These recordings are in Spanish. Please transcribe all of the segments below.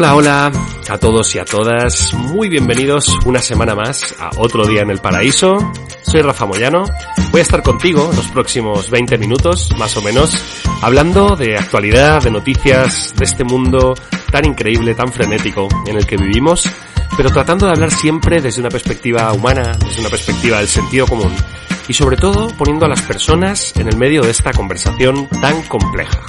Hola, hola a todos y a todas. Muy bienvenidos una semana más a otro día en el paraíso. Soy Rafa Moyano. Voy a estar contigo los próximos 20 minutos, más o menos, hablando de actualidad, de noticias, de este mundo tan increíble, tan frenético en el que vivimos, pero tratando de hablar siempre desde una perspectiva humana, desde una perspectiva del sentido común y sobre todo poniendo a las personas en el medio de esta conversación tan compleja.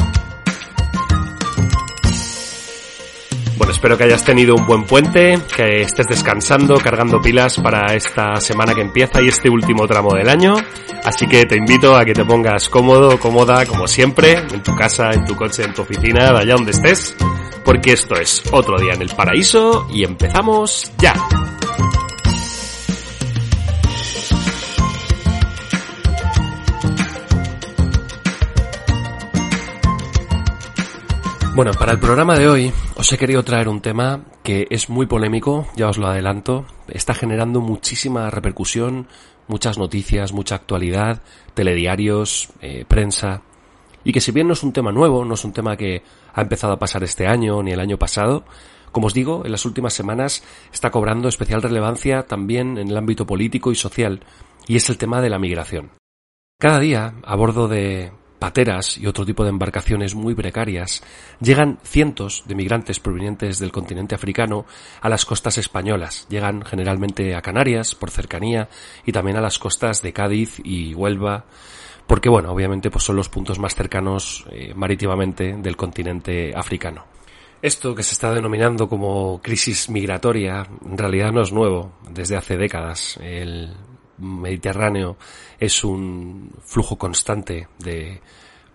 Bueno, espero que hayas tenido un buen puente, que estés descansando, cargando pilas para esta semana que empieza y este último tramo del año. Así que te invito a que te pongas cómodo, cómoda, como siempre, en tu casa, en tu coche, en tu oficina, allá donde estés, porque esto es otro día en el paraíso y empezamos ya. Bueno, para el programa de hoy os he querido traer un tema que es muy polémico, ya os lo adelanto, está generando muchísima repercusión, muchas noticias, mucha actualidad, telediarios, eh, prensa, y que si bien no es un tema nuevo, no es un tema que ha empezado a pasar este año ni el año pasado, como os digo, en las últimas semanas está cobrando especial relevancia también en el ámbito político y social, y es el tema de la migración. Cada día, a bordo de pateras y otro tipo de embarcaciones muy precarias, llegan cientos de migrantes provenientes del continente africano a las costas españolas. Llegan generalmente a Canarias, por cercanía, y también a las costas de Cádiz y Huelva, porque bueno, obviamente pues son los puntos más cercanos eh, marítimamente del continente africano. Esto que se está denominando como crisis migratoria en realidad no es nuevo, desde hace décadas. El Mediterráneo es un flujo constante de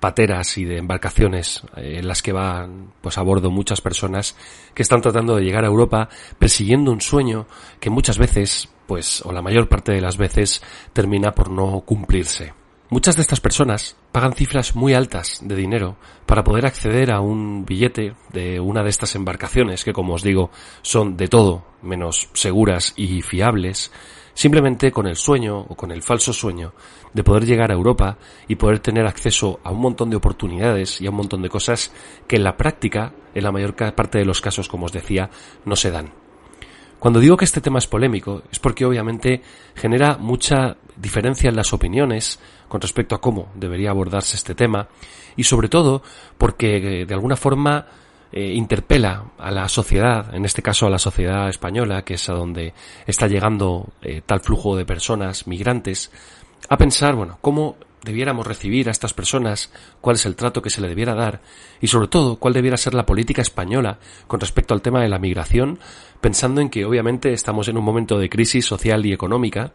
pateras y de embarcaciones eh, en las que van pues a bordo muchas personas que están tratando de llegar a Europa persiguiendo un sueño que muchas veces pues o la mayor parte de las veces termina por no cumplirse. Muchas de estas personas pagan cifras muy altas de dinero para poder acceder a un billete de una de estas embarcaciones que como os digo son de todo menos seguras y fiables simplemente con el sueño o con el falso sueño de poder llegar a Europa y poder tener acceso a un montón de oportunidades y a un montón de cosas que en la práctica, en la mayor parte de los casos, como os decía, no se dan. Cuando digo que este tema es polémico es porque obviamente genera mucha diferencia en las opiniones con respecto a cómo debería abordarse este tema y sobre todo porque eh, de alguna forma eh, interpela a la sociedad, en este caso a la sociedad española, que es a donde está llegando eh, tal flujo de personas migrantes, a pensar, bueno, cómo debiéramos recibir a estas personas, cuál es el trato que se le debiera dar y sobre todo cuál debiera ser la política española con respecto al tema de la migración, pensando en que obviamente estamos en un momento de crisis social y económica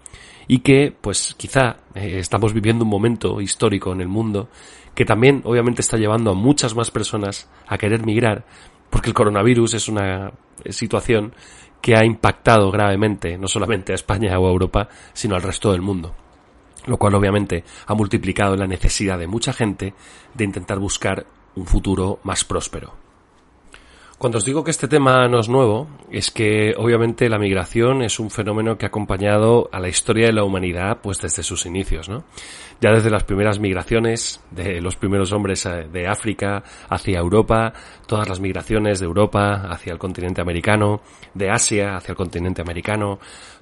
y que pues quizá eh, estamos viviendo un momento histórico en el mundo que también obviamente está llevando a muchas más personas a querer migrar, porque el coronavirus es una situación que ha impactado gravemente no solamente a España o a Europa, sino al resto del mundo. Lo cual obviamente ha multiplicado la necesidad de mucha gente de intentar buscar un futuro más próspero. Cuando os digo que este tema no es nuevo, es que obviamente la migración es un fenómeno que ha acompañado a la historia de la humanidad pues desde sus inicios, ¿no? Ya desde las primeras migraciones de los primeros hombres eh, de África hacia Europa, todas las migraciones de Europa hacia el continente americano, de Asia hacia el continente americano,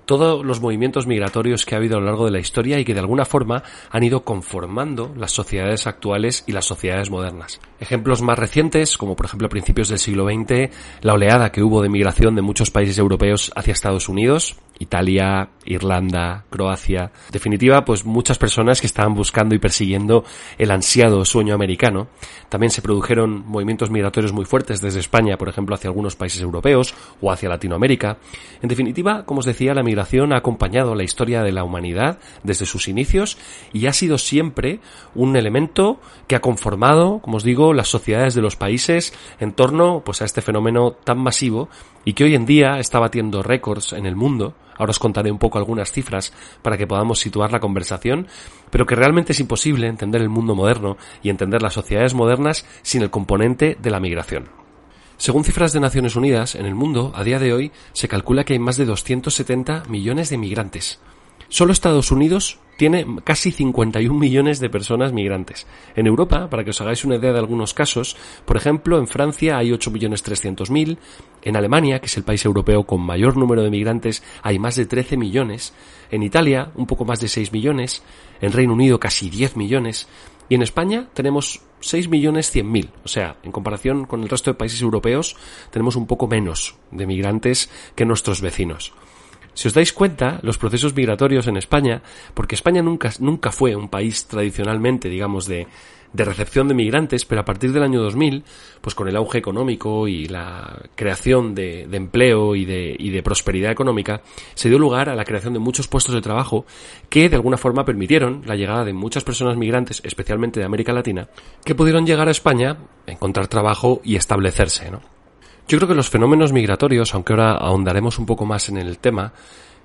todos los movimientos migratorios que ha habido a lo largo de la historia y que de alguna forma han ido conformando las sociedades actuales y las sociedades modernas. Ejemplos más recientes, como por ejemplo a principios del siglo XX, la oleada que hubo de migración de muchos países europeos hacia Estados Unidos, Italia, Irlanda, Croacia. En definitiva, pues muchas personas que estaban buscando y persiguiendo el ansiado sueño americano. También se produjeron movimientos migratorios muy fuertes desde España, por ejemplo, hacia algunos países europeos o hacia Latinoamérica. En definitiva, como os decía, la migración ha acompañado la historia de la humanidad desde sus inicios y ha sido siempre un elemento que ha conformado, como os digo, las sociedades de los países en torno pues a este fenómeno tan masivo y que hoy en día está batiendo récords en el mundo. Ahora os contaré un poco algunas cifras para que podamos situar la conversación, pero que realmente es imposible entender el mundo moderno y entender las sociedades modernas sin el componente de la migración. Según cifras de Naciones Unidas, en el mundo, a día de hoy, se calcula que hay más de 270 millones de migrantes. Solo Estados Unidos tiene casi 51 millones de personas migrantes. En Europa, para que os hagáis una idea de algunos casos, por ejemplo, en Francia hay 8.300.000, en Alemania, que es el país europeo con mayor número de migrantes, hay más de 13 millones, en Italia un poco más de 6 millones, en Reino Unido casi 10 millones, y en España tenemos 6 millones 100 mil. O sea, en comparación con el resto de países europeos, tenemos un poco menos de migrantes que nuestros vecinos. Si os dais cuenta, los procesos migratorios en España, porque España nunca, nunca fue un país tradicionalmente, digamos, de, de recepción de migrantes, pero a partir del año 2000, pues con el auge económico y la creación de, de empleo y de, y de, prosperidad económica, se dio lugar a la creación de muchos puestos de trabajo que de alguna forma permitieron la llegada de muchas personas migrantes, especialmente de América Latina, que pudieron llegar a España, encontrar trabajo y establecerse, ¿no? Yo creo que los fenómenos migratorios, aunque ahora ahondaremos un poco más en el tema,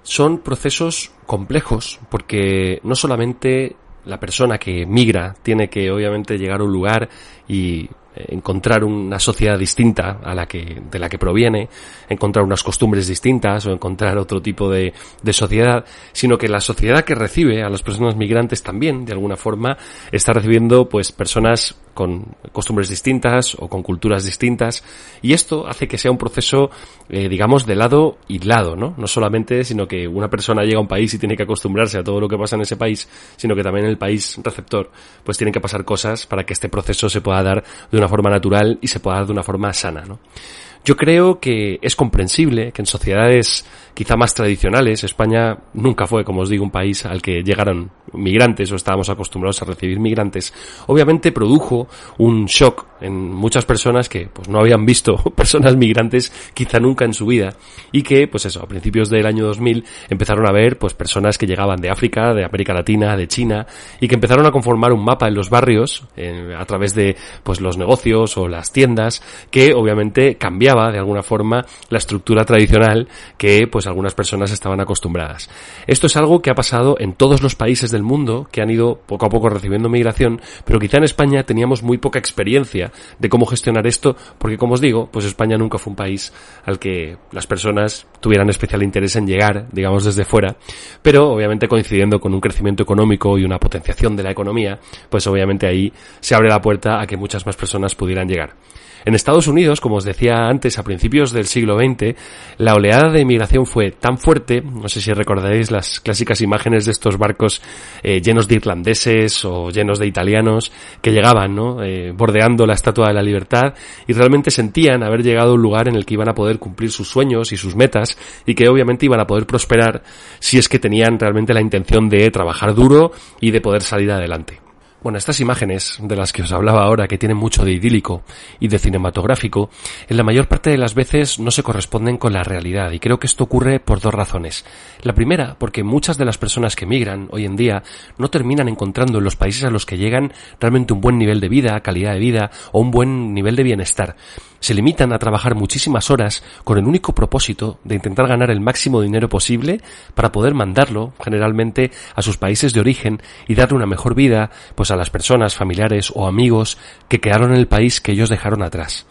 son procesos complejos porque no solamente la persona que migra tiene que obviamente llegar a un lugar y encontrar una sociedad distinta a la que, de la que proviene, encontrar unas costumbres distintas o encontrar otro tipo de, de sociedad, sino que la sociedad que recibe a las personas migrantes también, de alguna forma, está recibiendo pues personas con costumbres distintas o con culturas distintas. Y esto hace que sea un proceso eh, digamos de lado y lado no no solamente sino que una persona llega a un país y tiene que acostumbrarse a todo lo que pasa en ese país sino que también en el país receptor pues tienen que pasar cosas para que este proceso se pueda dar de una forma natural y se pueda dar de una forma sana no yo creo que es comprensible que en sociedades quizá más tradicionales. España nunca fue, como os digo, un país al que llegaron migrantes o estábamos acostumbrados a recibir migrantes. Obviamente produjo un shock en muchas personas que pues no habían visto personas migrantes quizá nunca en su vida y que pues eso, a principios del año 2000 empezaron a ver pues personas que llegaban de África, de América Latina, de China y que empezaron a conformar un mapa en los barrios a través de pues los negocios o las tiendas que obviamente de alguna forma la estructura tradicional que pues algunas personas estaban acostumbradas. Esto es algo que ha pasado en todos los países del mundo que han ido poco a poco recibiendo migración, pero quizá en España teníamos muy poca experiencia de cómo gestionar esto, porque como os digo, pues España nunca fue un país al que las personas tuvieran especial interés en llegar, digamos desde fuera, pero obviamente coincidiendo con un crecimiento económico y una potenciación de la economía, pues obviamente ahí se abre la puerta a que muchas más personas pudieran llegar. En Estados Unidos, como os decía antes, a principios del siglo XX, la oleada de inmigración fue tan fuerte, no sé si recordaréis las clásicas imágenes de estos barcos eh, llenos de irlandeses o llenos de italianos que llegaban, ¿no? Eh, bordeando la Estatua de la Libertad y realmente sentían haber llegado a un lugar en el que iban a poder cumplir sus sueños y sus metas y que obviamente iban a poder prosperar si es que tenían realmente la intención de trabajar duro y de poder salir adelante. Bueno, estas imágenes de las que os hablaba ahora, que tienen mucho de idílico y de cinematográfico, en la mayor parte de las veces no se corresponden con la realidad y creo que esto ocurre por dos razones. La primera, porque muchas de las personas que migran hoy en día no terminan encontrando en los países a los que llegan realmente un buen nivel de vida, calidad de vida o un buen nivel de bienestar se limitan a trabajar muchísimas horas con el único propósito de intentar ganar el máximo dinero posible para poder mandarlo generalmente a sus países de origen y darle una mejor vida pues a las personas, familiares o amigos que quedaron en el país que ellos dejaron atrás.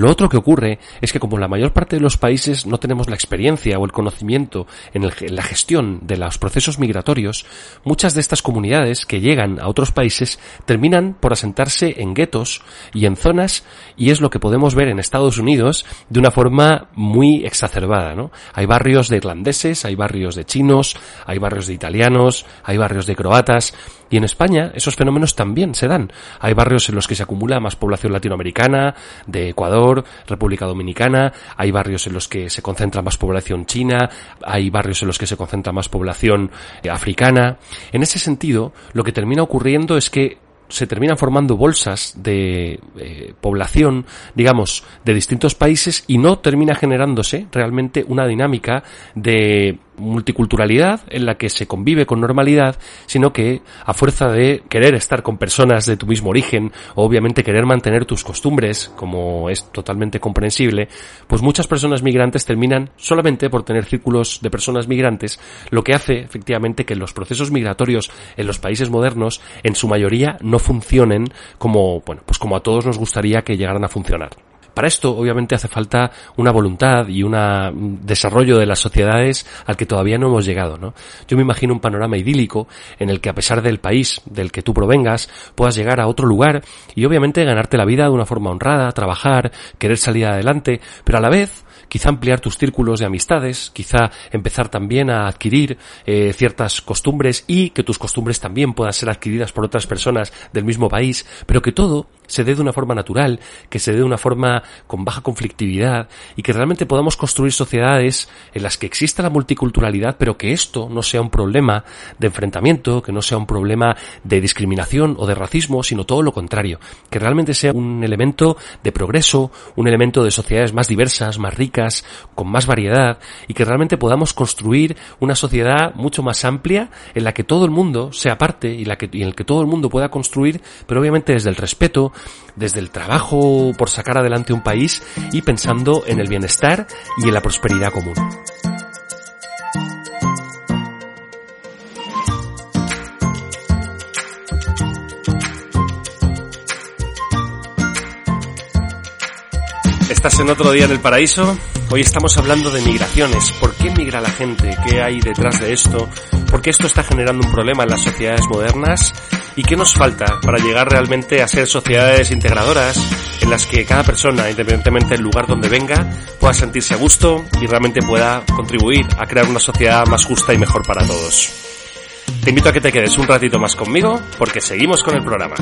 Lo otro que ocurre es que como la mayor parte de los países no tenemos la experiencia o el conocimiento en, la gestión de los procesos migratorios, muchas de estas comunidades que llegan a otros países terminan por asentarse en guetos y en zonas y es lo que podemos ver en Estados Unidos de una forma muy exacerbada, ¿no? Hay barrios de irlandeses, hay barrios de chinos, hay barrios de italianos, hay barrios de croatas Y en España esos fenómenos también se dan. Hay barrios en los que se acumula más población latinoamericana, de Ecuador, República Dominicana, hay barrios en los que se concentra más población china, hay barrios en los que se concentra más población eh, africana. En ese sentido, lo que termina ocurriendo es que se terminan formando bolsas de eh, población, digamos, de distintos países y no termina generándose realmente una dinámica de multiculturalidad en la que se convive con normalidad, sino que a fuerza de querer estar con personas de tu mismo origen, o obviamente querer mantener tus costumbres, como es totalmente comprensible, pues muchas personas migrantes terminan solamente por tener círculos de personas migrantes, lo que hace efectivamente que los procesos migratorios en los países modernos en su mayoría no funcionen como, bueno, pues como a todos nos gustaría que llegaran a funcionar. Para esto, obviamente, hace falta una voluntad y un desarrollo de las sociedades al que todavía no hemos llegado, ¿no? Yo me imagino un panorama idílico en el que a pesar del país del que tú provengas, puedas llegar a otro lugar y obviamente ganarte la vida de una forma honrada, trabajar, querer salir adelante, pero a la vez quizá ampliar tus círculos de amistades, quizá empezar también a adquirir eh, ciertas costumbres y que tus costumbres también puedan ser adquiridas por otras personas del mismo país, pero que todo se dé de una forma natural, que se dé de una forma con baja conflictividad y que realmente podamos construir sociedades en las que exista la multiculturalidad, pero que esto no sea un problema de enfrentamiento, que no sea un problema de discriminación o de racismo, sino todo lo contrario, que realmente sea un elemento de progreso, un elemento de sociedades más diversas, más con más variedad y que realmente podamos construir una sociedad mucho más amplia en la que todo el mundo sea parte y, la y en el que todo el mundo pueda construir, pero obviamente desde el respeto, desde el trabajo por sacar adelante un país y pensando en el bienestar y en la prosperidad común. Estás en otro día en el paraíso. Hoy estamos hablando de migraciones. ¿Por qué migra la gente? ¿Qué hay detrás de esto? ¿Por qué esto está generando un problema en las sociedades modernas? ¿Y qué nos falta para llegar realmente a ser sociedades integradoras en las que cada persona, independientemente del lugar donde venga, pueda sentirse a gusto y realmente pueda contribuir a crear una sociedad más justa y mejor para todos? Te invito a que te quedes un ratito más conmigo porque seguimos con el programa.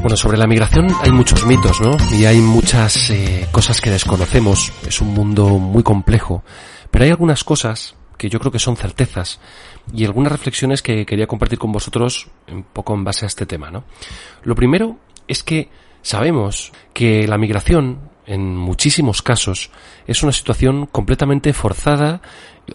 Bueno, sobre la migración hay muchos mitos, ¿no? Y hay muchas eh, cosas que desconocemos. Es un mundo muy complejo. Pero hay algunas cosas que yo creo que son certezas y algunas reflexiones que quería compartir con vosotros un poco en base a este tema, ¿no? Lo primero es que sabemos que la migración en muchísimos casos es una situación completamente forzada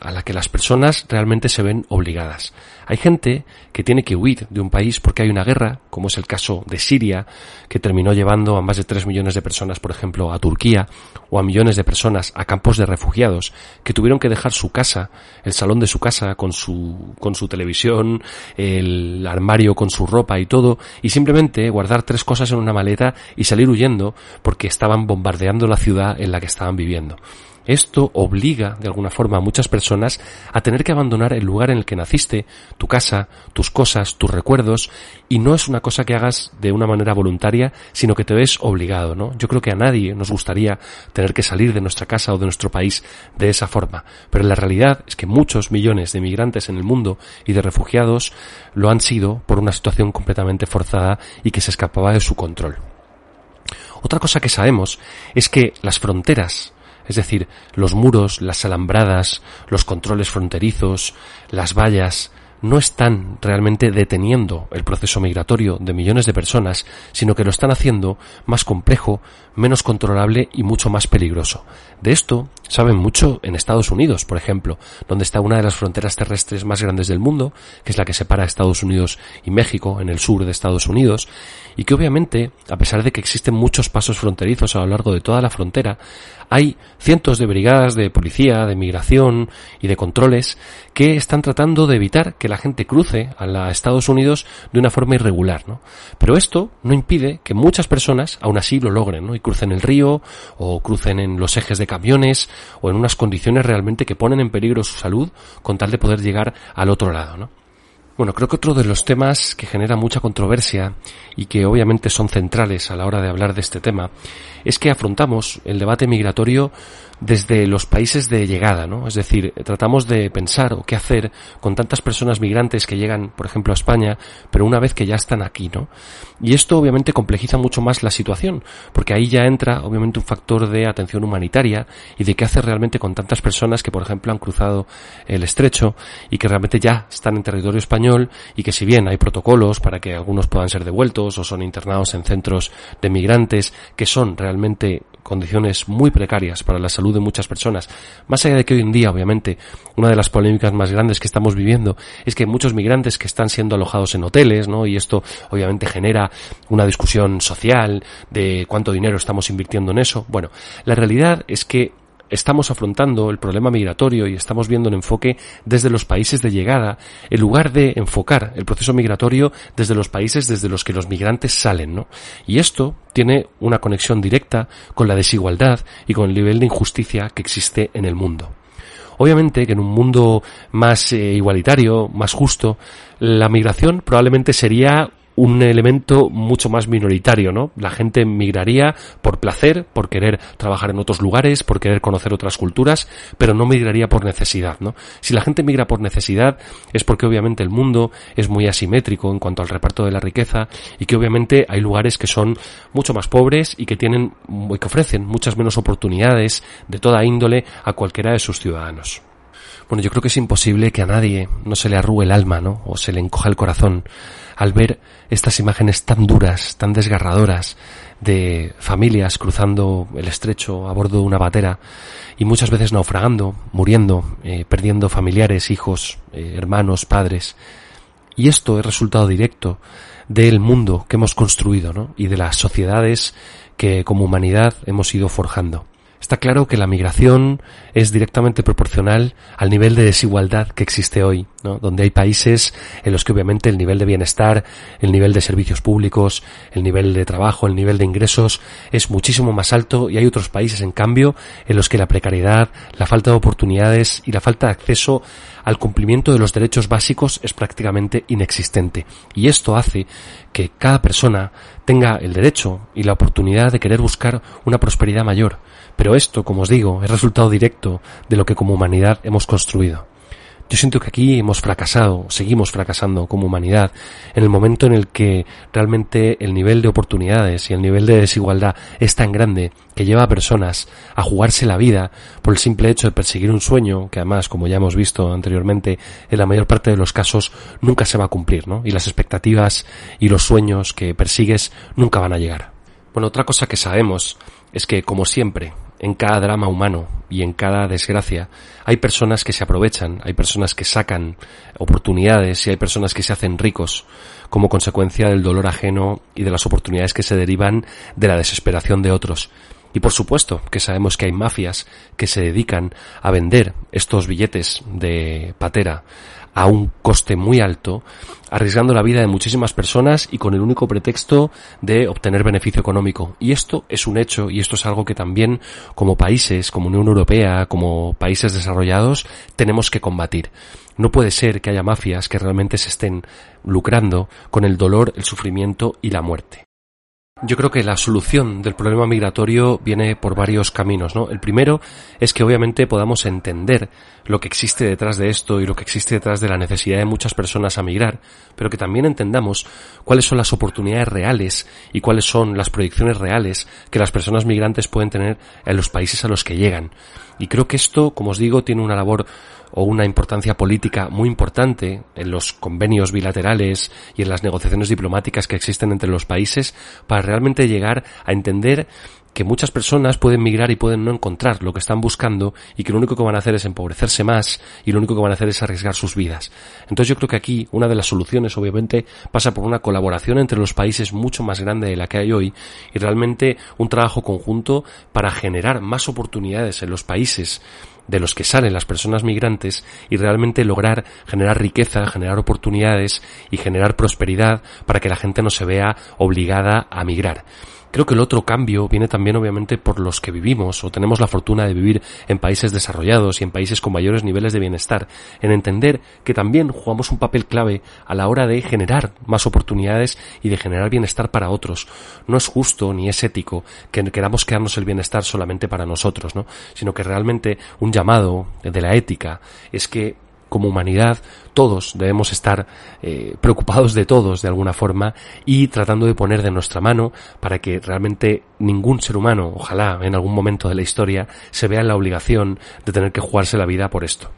a la que las personas realmente se ven obligadas. Hay gente que tiene que huir de un país porque hay una guerra, como es el caso de Siria, que terminó llevando a más de tres millones de personas, por ejemplo, a Turquía, o a millones de personas a campos de refugiados, que tuvieron que dejar su casa, el salón de su casa, con su, con su televisión, el armario con su ropa y todo, y simplemente guardar tres cosas en una maleta y salir huyendo porque estaban bombardeando la ciudad en la que estaban viviendo. Esto obliga, de alguna forma, a muchas personas a tener que abandonar el lugar en el que naciste, tu casa, tus cosas, tus recuerdos, y no es una cosa que hagas de una manera voluntaria, sino que te ves obligado, ¿no? Yo creo que a nadie nos gustaría tener que salir de nuestra casa o de nuestro país de esa forma, pero la realidad es que muchos millones de migrantes en el mundo y de refugiados lo han sido por una situación completamente forzada y que se escapaba de su control. Otra cosa que sabemos es que las fronteras es decir, los muros, las alambradas, los controles fronterizos, las vallas, no están realmente deteniendo el proceso migratorio de millones de personas, sino que lo están haciendo más complejo, menos controlable y mucho más peligroso. De esto saben mucho en Estados Unidos, por ejemplo, donde está una de las fronteras terrestres más grandes del mundo, que es la que separa Estados Unidos y México, en el sur de Estados Unidos, y que obviamente, a pesar de que existen muchos pasos fronterizos a lo largo de toda la frontera, hay cientos de brigadas de policía, de migración y de controles que están tratando de evitar que la gente cruce a, Estados Unidos de una forma irregular, ¿no? Pero esto no impide que muchas personas aún así lo logren, ¿no? Y crucen el río o crucen en los ejes de camiones o en unas condiciones realmente que ponen en peligro su salud con tal de poder llegar al otro lado, ¿no? Bueno, creo que otro de los temas que genera mucha controversia y que obviamente son centrales a la hora de hablar de este tema es que afrontamos el debate migratorio desde los países de llegada, ¿no? Es decir, tratamos de pensar o qué hacer con tantas personas migrantes que llegan, por ejemplo, a España, pero una vez que ya están aquí, ¿no? Y esto obviamente complejiza mucho más la situación, porque ahí ya entra obviamente un factor de atención humanitaria y de qué hacer realmente con tantas personas que, por ejemplo, han cruzado el estrecho y que realmente ya están en territorio español y que si bien hay protocolos para que algunos puedan ser devueltos o son internados en centros de migrantes que son realmente condiciones muy precarias para la salud de muchas personas. Más allá de que hoy en día, obviamente, una de las polémicas más grandes que estamos viviendo es que muchos migrantes que están siendo alojados en hoteles, ¿no? Y esto obviamente genera una discusión social de cuánto dinero estamos invirtiendo en eso. Bueno, la realidad es que estamos afrontando el problema migratorio y estamos viendo el enfoque desde los países de llegada, en lugar de enfocar el proceso migratorio desde los países desde los que los migrantes salen, ¿no? Y esto tiene una conexión directa con la desigualdad y con el nivel de injusticia que existe en el mundo. Obviamente que en un mundo más eh, igualitario, más justo, la migración probablemente sería un elemento mucho más minoritario, ¿no? La gente migraría por placer, por querer trabajar en otros lugares, por querer conocer otras culturas, pero no migraría por necesidad, ¿no? Si la gente migra por necesidad es porque obviamente el mundo es muy asimétrico en cuanto al reparto de la riqueza y que obviamente hay lugares que son mucho más pobres y que tienen y que ofrecen muchas menos oportunidades de toda índole a cualquiera de sus ciudadanos. Bueno, yo creo que es imposible que a nadie no se le arrugue el alma, ¿no? O se le encoja el corazón al ver estas imágenes tan duras, tan desgarradoras de familias cruzando el estrecho a bordo de una batera y muchas veces naufragando, muriendo, eh, perdiendo familiares, hijos, eh, hermanos, padres. Y esto es resultado directo del mundo que hemos construido, ¿no? Y de las sociedades que como humanidad hemos ido forjando. Está claro que la migración es directamente proporcional al nivel de desigualdad que existe hoy, ¿no? donde hay países en los que obviamente el nivel de bienestar, el nivel de servicios públicos, el nivel de trabajo, el nivel de ingresos es muchísimo más alto y hay otros países en cambio en los que la precariedad, la falta de oportunidades y la falta de acceso al cumplimiento de los derechos básicos es prácticamente inexistente. Y esto hace que cada persona tenga el derecho y la oportunidad de querer buscar una prosperidad mayor, pero esto, como os digo, es resultado directo de lo que como humanidad hemos construido. Yo siento que aquí hemos fracasado, seguimos fracasando como humanidad, en el momento en el que realmente el nivel de oportunidades y el nivel de desigualdad es tan grande que lleva a personas a jugarse la vida por el simple hecho de perseguir un sueño, que además, como ya hemos visto anteriormente, en la mayor parte de los casos nunca se va a cumplir, ¿no? Y las expectativas y los sueños que persigues nunca van a llegar. Bueno, otra cosa que sabemos es que, como siempre, en cada drama humano y en cada desgracia hay personas que se aprovechan, hay personas que sacan oportunidades y hay personas que se hacen ricos como consecuencia del dolor ajeno y de las oportunidades que se derivan de la desesperación de otros. Y por supuesto que sabemos que hay mafias que se dedican a vender estos billetes de patera a un coste muy alto, arriesgando la vida de muchísimas personas y con el único pretexto de obtener beneficio económico. Y esto es un hecho y esto es algo que también como países, como Unión Europea, como países desarrollados, tenemos que combatir. No puede ser que haya mafias que realmente se estén lucrando con el dolor, el sufrimiento y la muerte. Yo creo que la solución del problema migratorio viene por varios caminos, ¿no? El primero es que obviamente podamos entender lo que existe detrás de esto y lo que existe detrás de la necesidad de muchas personas a migrar, pero que también entendamos cuáles son las oportunidades reales y cuáles son las proyecciones reales que las personas migrantes pueden tener en los países a los que llegan. Y creo que esto, como os digo, tiene una labor o una importancia política muy importante en los convenios bilaterales y en las negociaciones diplomáticas que existen entre los países para realmente llegar a entender que muchas personas pueden migrar y pueden no encontrar lo que están buscando y que lo único que van a hacer es empobrecerse más y lo único que van a hacer es arriesgar sus vidas. Entonces yo creo que aquí una de las soluciones obviamente pasa por una colaboración entre los países mucho más grande de la que hay hoy y realmente un trabajo conjunto para generar más oportunidades en los países de los que salen las personas migrantes y realmente lograr generar riqueza, generar oportunidades y generar prosperidad para que la gente no se vea obligada a migrar. Creo que el otro cambio viene también obviamente por los que vivimos o tenemos la fortuna de vivir en países desarrollados y en países con mayores niveles de bienestar, en entender que también jugamos un papel clave a la hora de generar más oportunidades y de generar bienestar para otros. No es justo ni es ético que queramos quedarnos el bienestar solamente para nosotros, ¿no? Sino que realmente un llamado de la ética es que como humanidad todos debemos estar eh, preocupados de todos de alguna forma y tratando de poner de nuestra mano para que realmente ningún ser humano, ojalá en algún momento de la historia, se vea en la obligación de tener que jugarse la vida por esto.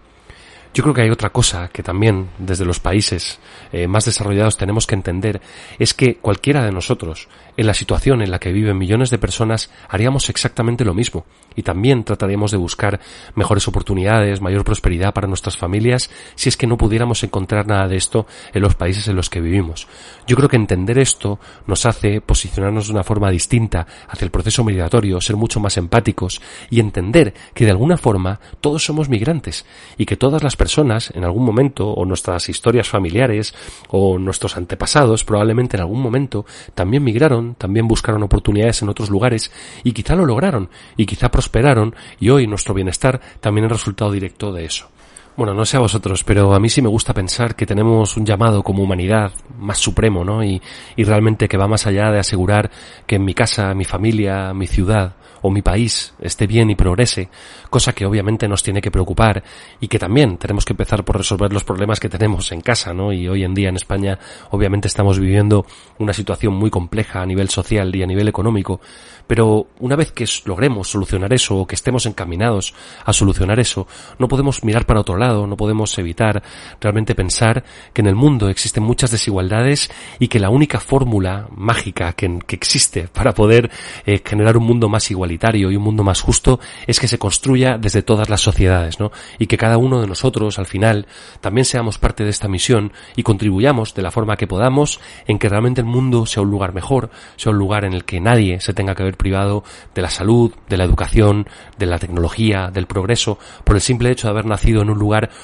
Yo creo que hay otra cosa que también desde los países eh, más desarrollados tenemos que entender, es que cualquiera de nosotros, en la situación en la que viven millones de personas, haríamos exactamente lo mismo y también trataríamos de buscar mejores oportunidades, mayor prosperidad para nuestras familias, si es que no pudiéramos encontrar nada de esto en los países en los que vivimos. Yo creo que entender esto nos hace posicionarnos de una forma distinta hacia el proceso migratorio, ser mucho más empáticos y entender que de alguna forma todos somos migrantes y que todas las personas en algún momento o nuestras historias familiares o nuestros antepasados probablemente en algún momento también migraron, también buscaron oportunidades en otros lugares y quizá lo lograron y quizá prosperaron y hoy nuestro bienestar también es resultado directo de eso. Bueno, no sé a vosotros, pero a mí sí me gusta pensar que tenemos un llamado como humanidad más supremo, ¿no? Y, y realmente que va más allá de asegurar que en mi casa, mi familia, mi ciudad o mi país esté bien y progrese, cosa que obviamente nos tiene que preocupar y que también tenemos que empezar por resolver los problemas que tenemos en casa, ¿no? Y hoy en día en España obviamente estamos viviendo una situación muy compleja a nivel social y a nivel económico, pero una vez que logremos solucionar eso o que estemos encaminados a solucionar eso, no podemos mirar para otro lado, no podemos evitar realmente pensar que en el mundo existen muchas desigualdades y que la única fórmula mágica que, existe para poder eh, generar un mundo más igualitario y un mundo más justo es que se construya desde todas las sociedades, ¿no? Y que cada uno de nosotros, al final, también seamos parte de esta misión y contribuyamos de la forma que podamos en que realmente el mundo sea un lugar mejor, sea un lugar en el que nadie se tenga que ver privado de la salud, de la educación, de la tecnología, del progreso, por el simple hecho de haber nacido en un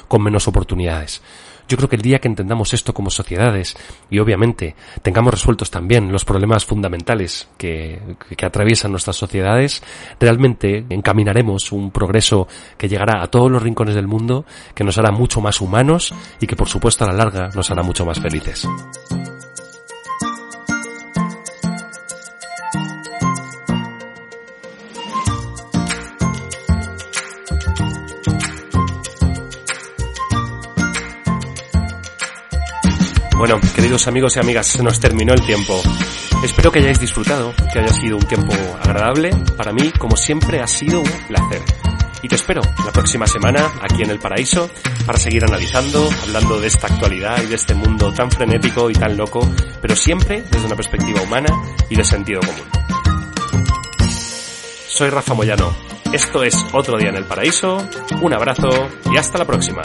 con menos oportunidades. Yo creo que el día que entendamos esto como sociedades y obviamente tengamos resueltos también los problemas fundamentales que atraviesan nuestras sociedades, realmente encaminaremos un progreso que llegará a todos los rincones del mundo, que nos hará mucho más humanos y que por supuesto a la larga nos hará mucho más felices. Bueno, queridos amigos y amigas, se nos terminó el tiempo. Espero que hayáis disfrutado, que haya sido un tiempo agradable. Para mí, como siempre, ha sido un placer. Y te espero la próxima semana aquí en el paraíso para seguir analizando, hablando de esta actualidad y de este mundo tan frenético y tan loco, pero siempre desde una perspectiva humana y de sentido común. Soy Rafa Moyano. Esto es Otro Día en el Paraíso. Un abrazo y hasta la próxima.